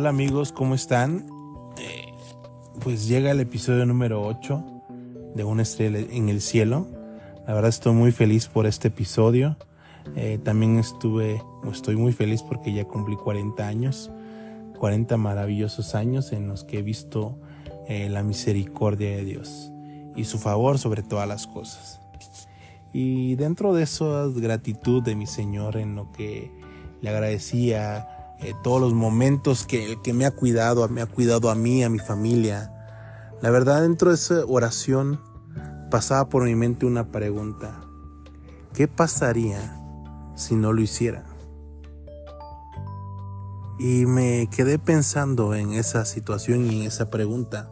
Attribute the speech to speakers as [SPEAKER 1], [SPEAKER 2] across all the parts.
[SPEAKER 1] Hola amigos, ¿cómo están? Eh, pues llega el episodio número 8 de Una estrella en el cielo. La verdad estoy muy feliz por este episodio. Eh, también estuve, estoy muy feliz porque ya cumplí 40 años. 40 maravillosos años en los que he visto eh, la misericordia de Dios y su favor sobre todas las cosas. Y dentro de esa gratitud de mi Señor en lo que le agradecía eh, todos los momentos que, que me ha cuidado, me ha cuidado a mí, a mi familia. La verdad, dentro de esa oración pasaba por mi mente una pregunta. ¿Qué pasaría si no lo hiciera? Y me quedé pensando en esa situación y en esa pregunta.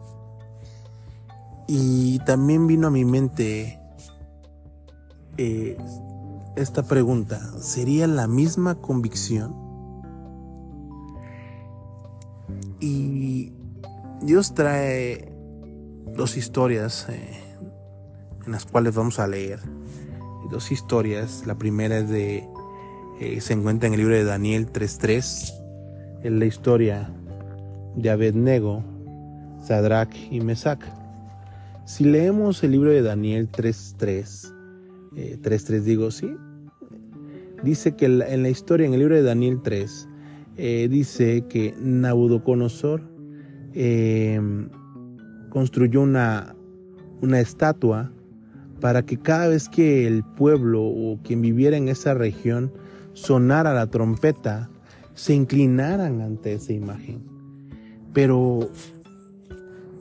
[SPEAKER 1] Y también vino a mi mente eh, esta pregunta. ¿Sería la misma convicción? Y Dios trae dos historias eh, en las cuales vamos a leer. Dos historias. La primera es de... Eh, se encuentra en el libro de Daniel 3.3 es la historia de Abednego, Sadrach y Mesach. Si leemos el libro de Daniel 3.3, 3.3 eh, digo, sí, dice que en la historia, en el libro de Daniel 3, eh, dice que Nabucodonosor eh, construyó una, una estatua para que cada vez que el pueblo o quien viviera en esa región sonara la trompeta, se inclinaran ante esa imagen. Pero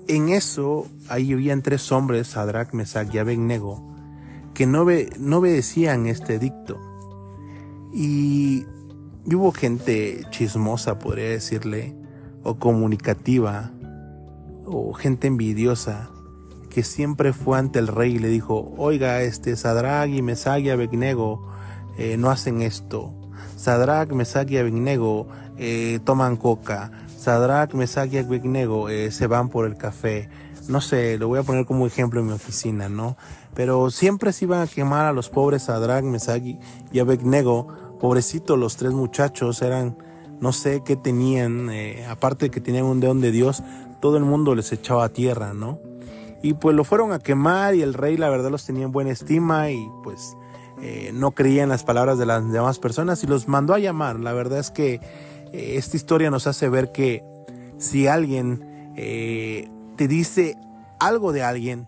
[SPEAKER 1] en eso ahí habían tres hombres, Sadrach, Mesach y Abednego, que no, no obedecían este dicto. Y, hubo gente chismosa, podría decirle, o comunicativa, o gente envidiosa, que siempre fue ante el rey y le dijo, oiga, este Sadrach y Mesach y eh, no hacen esto. Sadrach, Mesach y eh, toman coca. Sadrach, Mesach y eh, se van por el café. No sé, lo voy a poner como ejemplo en mi oficina, ¿no? Pero siempre se iban a quemar a los pobres Sadrach, Mesach y Abednego. Pobrecitos los tres muchachos eran, no sé qué tenían, eh, aparte de que tenían un deón de Dios, todo el mundo les echaba a tierra, ¿no? Y pues lo fueron a quemar y el rey la verdad los tenía en buena estima y pues eh, no creía en las palabras de las demás personas y los mandó a llamar. La verdad es que eh, esta historia nos hace ver que si alguien te dice algo de alguien,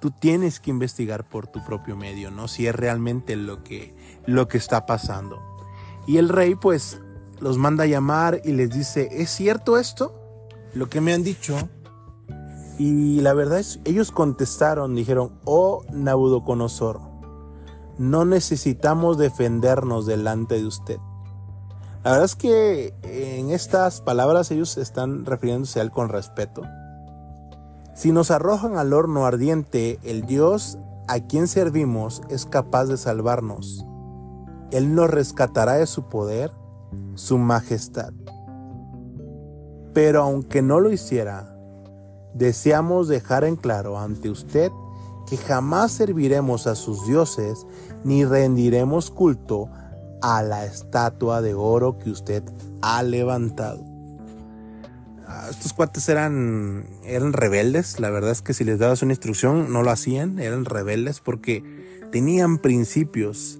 [SPEAKER 1] tú tienes que investigar por tu propio medio, ¿no? Si es realmente lo que, lo que está pasando. Y el rey pues los manda a llamar y les dice, ¿es cierto esto? Lo que me han dicho. Y la verdad es, ellos contestaron, dijeron, oh Nabucodonosor, no necesitamos defendernos delante de usted. La verdad es que en estas palabras ellos están refiriéndose a él con respeto. Si nos arrojan al horno ardiente, el Dios a quien servimos es capaz de salvarnos. Él nos rescatará de su poder, su majestad. Pero aunque no lo hiciera, deseamos dejar en claro ante usted que jamás serviremos a sus dioses ni rendiremos culto a la estatua de oro que usted ha levantado. Ah, estos cuates eran, eran rebeldes, la verdad es que si les dabas una instrucción no lo hacían, eran rebeldes porque tenían principios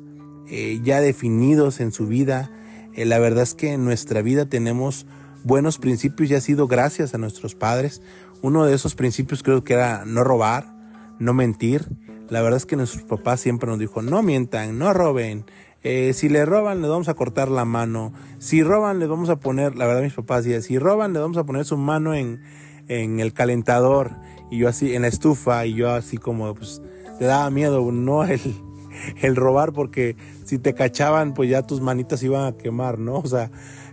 [SPEAKER 1] eh, ya definidos en su vida. Eh, la verdad es que en nuestra vida tenemos buenos principios y ha sido gracias a nuestros padres. Uno de esos principios creo que era no robar, no mentir. La verdad es que nuestros papás siempre nos dijo, no mientan, no roben. Eh, si le roban, le vamos a cortar la mano. Si roban, le vamos a poner, la verdad mis papás decían, si roban, le vamos a poner su mano en, en el calentador. Y yo así, en la estufa, y yo así como, pues, te daba miedo, no el, el robar, porque si te cachaban, pues ya tus manitas iban a quemar, ¿no? O sea,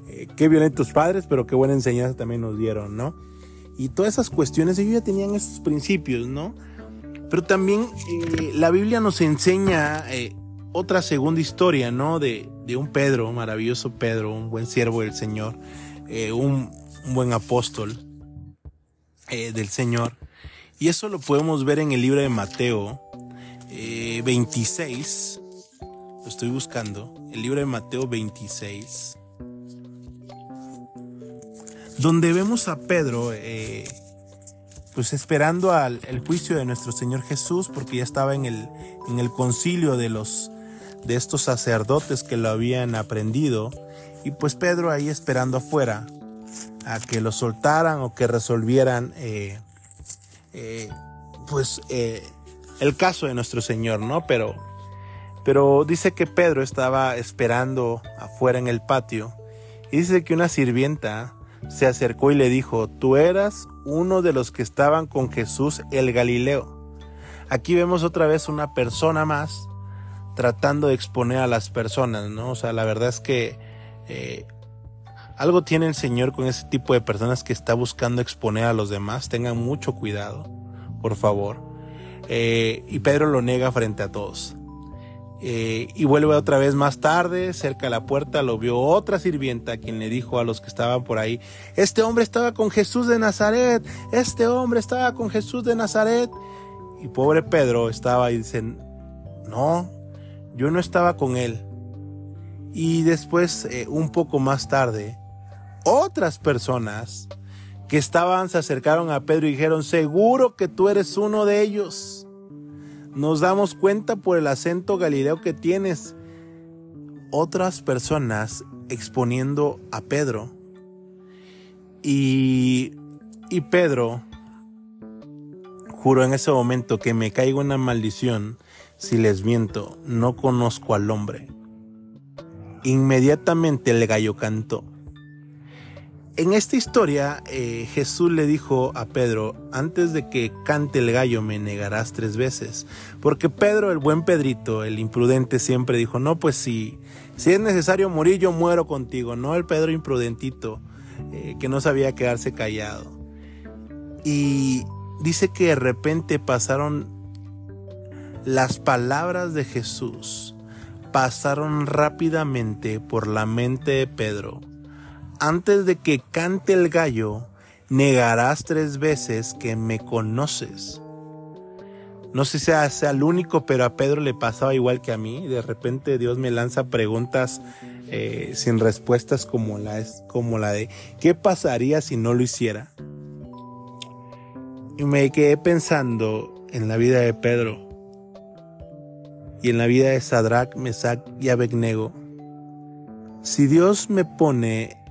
[SPEAKER 1] eh, qué violentos padres, pero qué buena enseñanza también nos dieron, ¿no? Y todas esas cuestiones, ellos ya tenían esos principios, ¿no? Pero también eh, la Biblia nos enseña eh, otra segunda historia, ¿no? De, un Pedro, maravilloso Pedro, un buen siervo del Señor, eh, un, buen apóstol del Señor. Y eso lo podemos ver en el libro de Mateo 26. Lo estoy buscando. El libro de Mateo 26. donde vemos a Pedro eh, pues esperando al el juicio de nuestro Señor Jesús porque ya estaba en el, en el concilio de los de estos sacerdotes que lo habían aprendido y pues Pedro ahí esperando afuera a que lo soltaran o que resolvieran eh, eh, pues el caso de nuestro Señor, ¿no? Pero, pero dice que Pedro estaba esperando afuera en el patio y dice que una sirvienta se acercó y le dijo, tú eras uno de los que estaban con Jesús el Galileo. Aquí vemos otra vez una persona más tratando de exponer a las personas, ¿no? O sea, la verdad es que eh, algo tiene el Señor con ese tipo de personas que está buscando exponer a los demás. Tengan mucho cuidado, por favor. Eh, y Pedro lo niega frente a todos. Eh, y vuelve otra vez más tarde, cerca de la puerta, lo vio otra sirvienta quien le dijo a los que estaban por ahí, este hombre estaba con Jesús de Nazaret, este hombre estaba con Jesús de Nazaret. Y pobre Pedro estaba y dicen, no, yo no estaba con él. Y después, eh, un poco más tarde, otras personas que estaban se acercaron a Pedro y dijeron, seguro que tú eres uno de ellos. Nos damos cuenta por el acento galileo que tienes. Otras personas exponiendo a Pedro. Y, y Pedro juro en ese momento que me caigo una maldición si les miento, no conozco al hombre. Inmediatamente el gallo cantó. En esta historia, eh, Jesús le dijo a Pedro, antes de que cante el gallo me negarás tres veces. Porque Pedro, el buen Pedrito, el imprudente, siempre dijo, no, pues si, si es necesario morir, yo muero contigo. No el Pedro imprudentito, eh, que no sabía quedarse callado. Y dice que de repente pasaron las palabras de Jesús, pasaron rápidamente por la mente de Pedro antes de que cante el gallo, negarás tres veces que me conoces. No sé si sea, el único, pero a Pedro le pasaba igual que a mí. De repente Dios me lanza preguntas eh, sin respuestas como la, como la de ¿qué pasaría si no lo hiciera? Y me quedé pensando en la vida de Pedro y en la vida de Sadrach, Mesach y Abednego. Si Dios me pone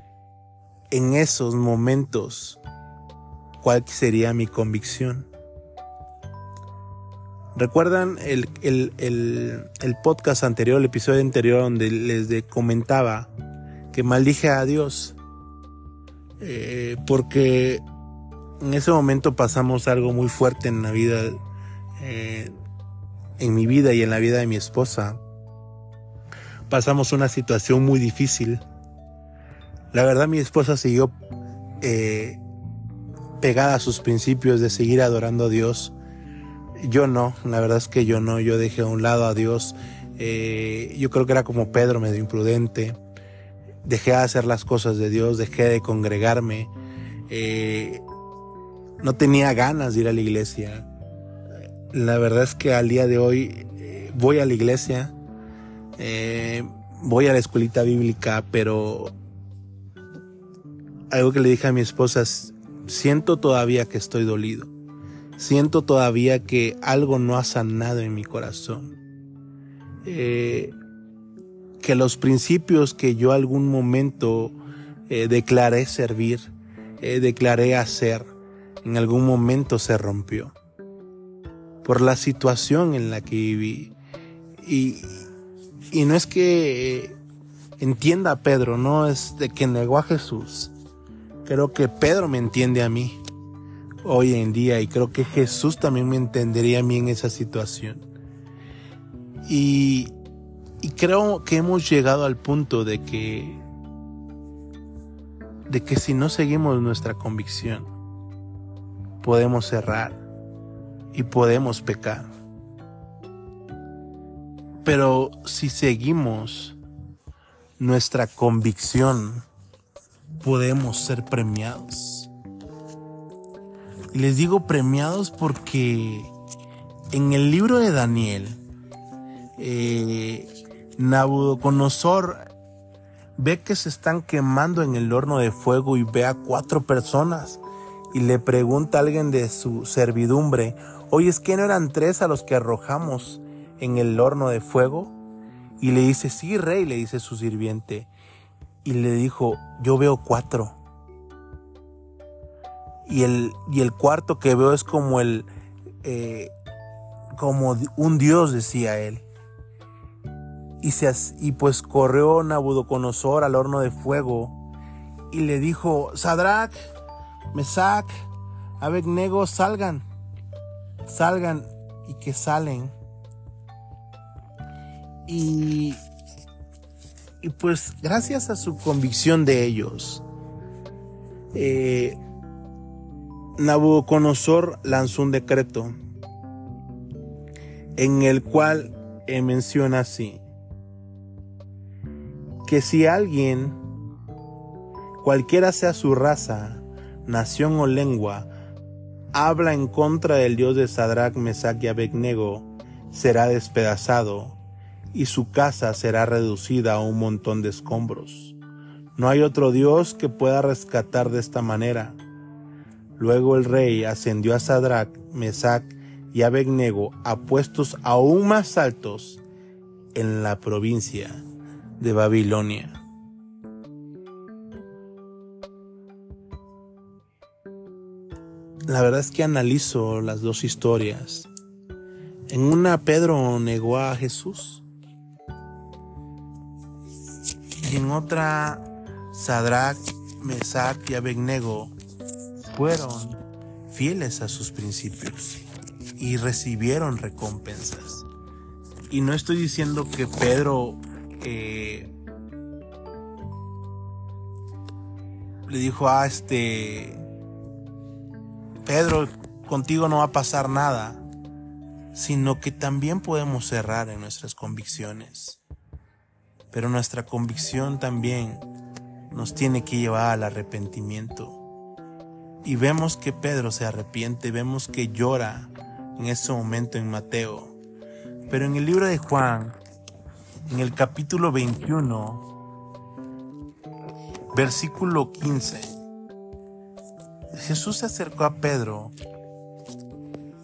[SPEAKER 1] en esos momentos cuál sería mi convicción. ¿Recuerdan el, podcast anterior, el episodio anterior donde les comentaba que maldije a Dios? Eh, porque en ese momento pasamos algo muy fuerte en la vida, eh, en mi vida y en la vida de mi esposa. Pasamos una situación muy difícil la verdad mi esposa siguió eh, pegada a sus principios de seguir adorando a Dios. Yo no, la verdad es que yo no, yo dejé a un lado a Dios. Eh, yo creo que era como Pedro, medio imprudente. Dejé de hacer las cosas de Dios, dejé de congregarme. Eh, no tenía ganas de ir a la iglesia. La verdad es que al día de hoy voy a la iglesia, voy a la escuelita bíblica, pero algo que le dije a mi esposa, siento todavía que estoy dolido. Siento todavía que algo no ha sanado en mi corazón. Eh, que los principios que yo algún momento eh, declaré servir, eh, declaré hacer, en algún momento se rompió. Por la situación en la que viví. Y, no es que entienda a Pedro, no es de que negó a Jesús Creo que Pedro me entiende a mí hoy en día y creo que Jesús también me entendería a mí en esa situación. Y, creo que hemos llegado al punto de que de que si no seguimos nuestra convicción podemos errar y podemos pecar. Pero si seguimos nuestra convicción podemos ser premiados. Y les digo premiados porque en el libro de Daniel, eh, Nabucodonosor ve que se están quemando en el horno de fuego y ve a cuatro personas y le pregunta a alguien de su servidumbre, oye, ¿es que no eran tres a los que arrojamos en el horno de fuego? Y le dice, sí, rey, le dice su sirviente. Y le dijo, yo veo cuatro. Y el, y el cuarto que veo es como el, eh, como un dios, decía él. Y, se, y pues corrió Nabucodonosor al horno de fuego y le dijo, Sadrach, Mesac, Abednego, salgan, salgan y que salen. Y, y pues gracias a su convicción de ellos, eh, Nabucodonosor lanzó un decreto en el cual menciona así, que si alguien, cualquiera sea su raza, nación o lengua, habla en contra del Dios de Sadrach, Mesach y Abednego, será despedazado y su casa será reducida a un montón de escombros. No hay otro Dios que pueda rescatar de esta manera. Luego el rey ascendió a Sadrach, Mesach y Abednego a puestos aún más altos en la provincia de Babilonia. La verdad es que analizo las dos historias. En una Pedro negó a Jesús. En otra Sadrach, Mesach y Abednego fueron fieles a sus principios y recibieron recompensas. Y no estoy diciendo que Pedro eh, le dijo a este Pedro, contigo no va a pasar nada, sino que también podemos errar en nuestras convicciones. Pero nuestra convicción también nos tiene que llevar al arrepentimiento. Y vemos que Pedro se arrepiente, vemos que llora en ese momento en Mateo. Pero en el libro de Juan, en el capítulo 21, versículo 15, Jesús se acercó a Pedro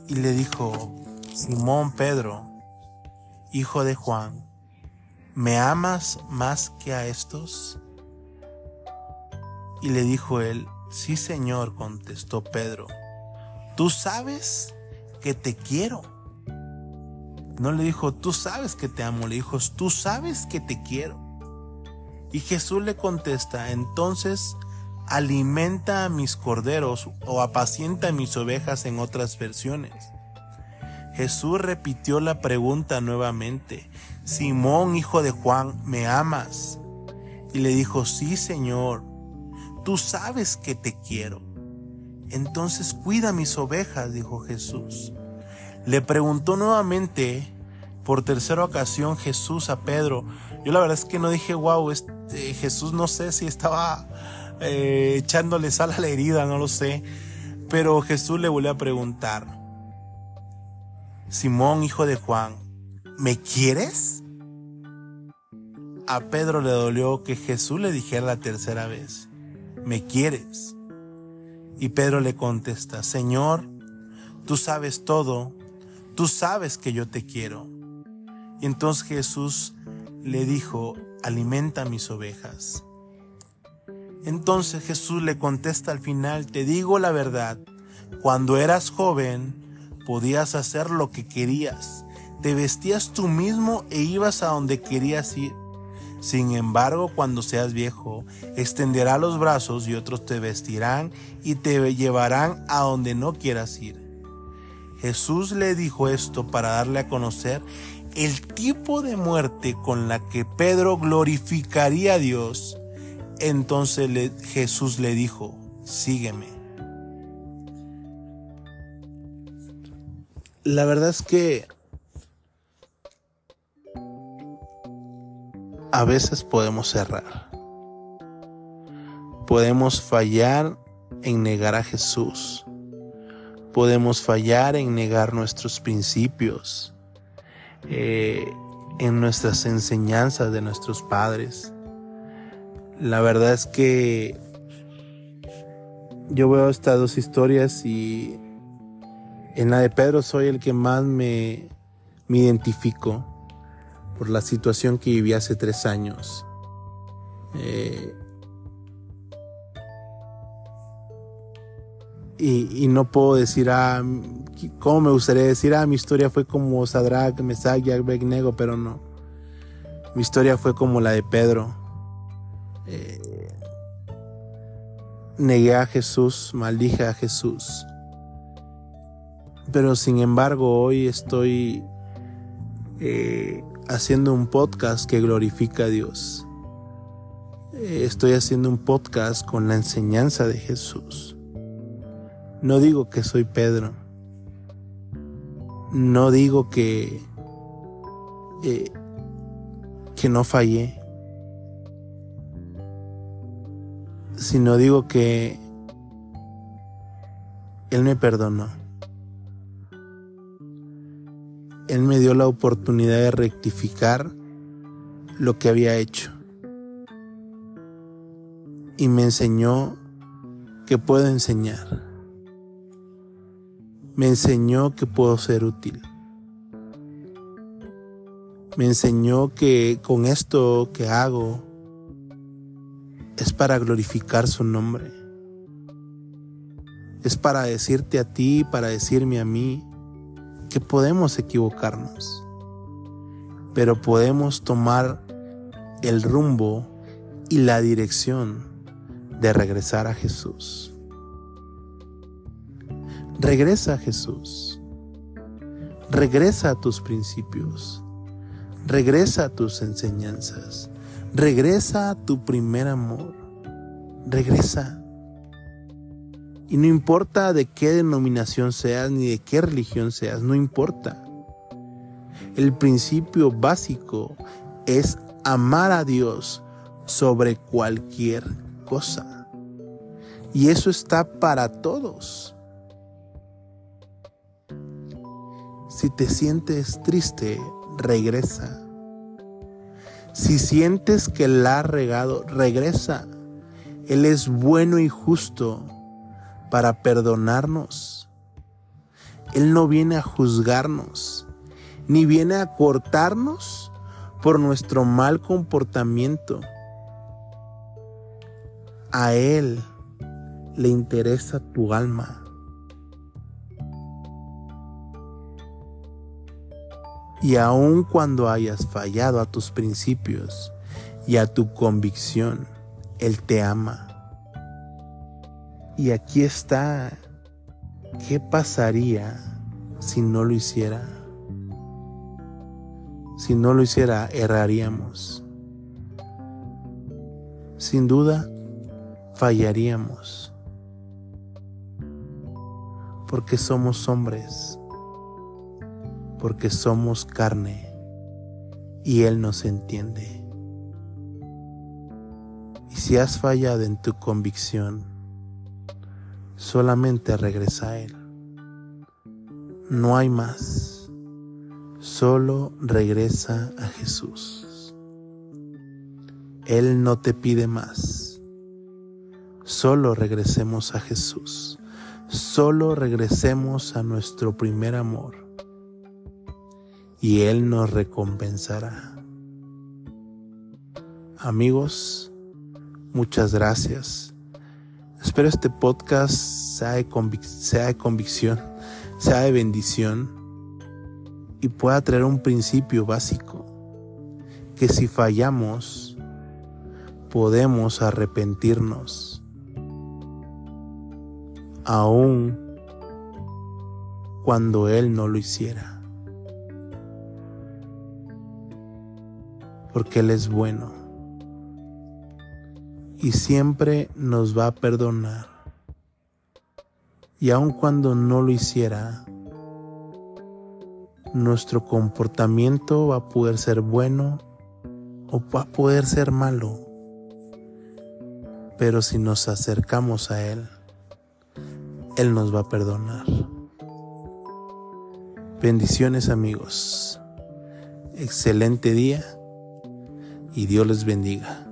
[SPEAKER 1] y le dijo, Simón Pedro, hijo de Juan, ¿me amas más que a estos? Y le dijo él, sí Señor, contestó Pedro, tú sabes que te quiero. No le dijo, tú sabes que te amo, le dijo, tú sabes que te quiero. Y Jesús le contesta, entonces alimenta a mis corderos o apacienta a mis ovejas en otras versiones. Jesús repitió la pregunta nuevamente, Simón, hijo de Juan, ¿me amas? Y le dijo, sí, Señor, tú sabes que te quiero. Entonces cuida mis ovejas, dijo Jesús. Le preguntó nuevamente por tercera ocasión Jesús a Pedro. Yo la verdad es que no dije, wow, este, Jesús no sé si estaba eh, echándole sal a la herida, no lo sé. Pero Jesús le volvió a preguntar, Simón, hijo de Juan, ¿me quieres? A Pedro le dolió que Jesús le dijera la tercera vez, ¿me quieres? Y Pedro le contesta, Señor, tú sabes todo, tú sabes que yo te quiero. Y entonces Jesús le dijo, alimenta mis ovejas. Entonces Jesús le contesta al final, te digo la verdad, cuando eras joven podías hacer lo que querías, te vestías tú mismo e ibas a donde querías ir. Sin embargo, cuando seas viejo, extenderá los brazos y otros te vestirán y te llevarán a donde no quieras ir. Jesús le dijo esto para darle a conocer el tipo de muerte con la que Pedro glorificaría a Dios. Entonces Jesús le dijo, sígueme. La verdad es que a veces podemos errar. Podemos fallar en negar a Jesús. Podemos fallar en negar nuestros principios, eh, en nuestras enseñanzas de nuestros padres. La verdad es que yo veo estas dos historias y en la de Pedro soy el que más me, me identifico por la situación que viví hace tres años. Eh, y, no puedo decir, ah, ¿cómo me gustaría decir? Ah, mi historia fue como Sadrach, Mesach y Abednego, pero no. Mi historia fue como la de Pedro. Eh, negué a Jesús, maldije a Jesús. Pero sin embargo, hoy estoy eh, haciendo un podcast que glorifica a Dios. Eh, estoy haciendo un podcast con la enseñanza de Jesús. No digo que soy Pedro. No digo que, eh, que no fallé. Sino digo que Él me perdonó. Él me dio la oportunidad de rectificar lo que había hecho. Y me enseñó que puedo enseñar me enseñó que puedo ser útil. Me enseñó que con esto que hago es para glorificar su nombre. Es para decirte a ti, para decirme a mí, que podemos equivocarnos, pero podemos tomar el rumbo y la dirección de regresar a Jesús. Regresa a Jesús. Regresa a tus principios. Regresa a tus enseñanzas. Regresa a tu primer amor. Regresa. Y no importa de qué denominación seas ni de qué religión seas, no importa. El principio básico es amar a Dios sobre cualquier cosa. Y eso está para todos. Si te sientes triste, regresa. Si sientes que la has regado, regresa. Él es bueno y justo para perdonarnos. Él no viene a juzgarnos, ni viene a cortarnos por nuestro mal comportamiento. A Él le interesa tu alma. Y aun cuando hayas fallado a tus principios y a tu convicción, Él te ama. Y aquí está, ¿qué pasaría si no lo hiciera? Si no lo hiciera, erraríamos. Sin duda, fallaríamos. Porque somos hombres porque somos carne y Él nos entiende. Y si has fallado en tu convicción, solamente regresa a Él. No hay más. Solo regresa a Jesús. Él no te pide más. Solo regresemos a Jesús. Solo regresemos a nuestro primer amor y Él nos recompensará. Amigos, muchas gracias. Espero este podcast sea de, convicción, sea de bendición y pueda traer un principio básico, que si fallamos, podemos arrepentirnos, aun cuando Él no lo hiciera. porque Él es bueno y siempre nos va a perdonar. Y aun cuando no lo hiciera, nuestro comportamiento va a poder ser bueno o va a poder ser malo. Pero si nos acercamos a Él, Él nos va a perdonar. Bendiciones amigos. Excelente día y Dios les bendiga.